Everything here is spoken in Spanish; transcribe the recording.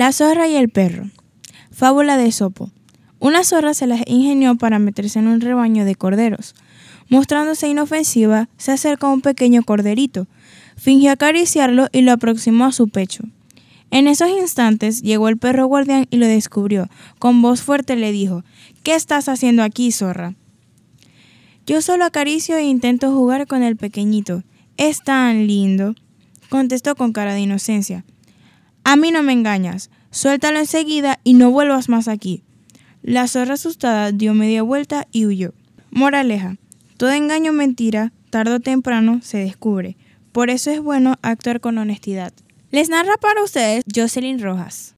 La zorra y el perro. Fábula de Sopo. Una zorra se las ingenió para meterse en un rebaño de corderos. Mostrándose inofensiva, se acercó a un pequeño corderito, fingió acariciarlo y lo aproximó a su pecho. En esos instantes llegó el perro guardián y lo descubrió. Con voz fuerte le dijo, ¿Qué estás haciendo aquí, zorra? Yo solo acaricio e intento jugar con el pequeñito. Es tan lindo, contestó con cara de inocencia. A mí no me engañas. Suéltalo enseguida y no vuelvas más aquí. La zorra asustada dio media vuelta y huyó. Moraleja. Todo engaño o mentira, tarde o temprano, se descubre. Por eso es bueno actuar con honestidad. Les narra para ustedes Jocelyn Rojas.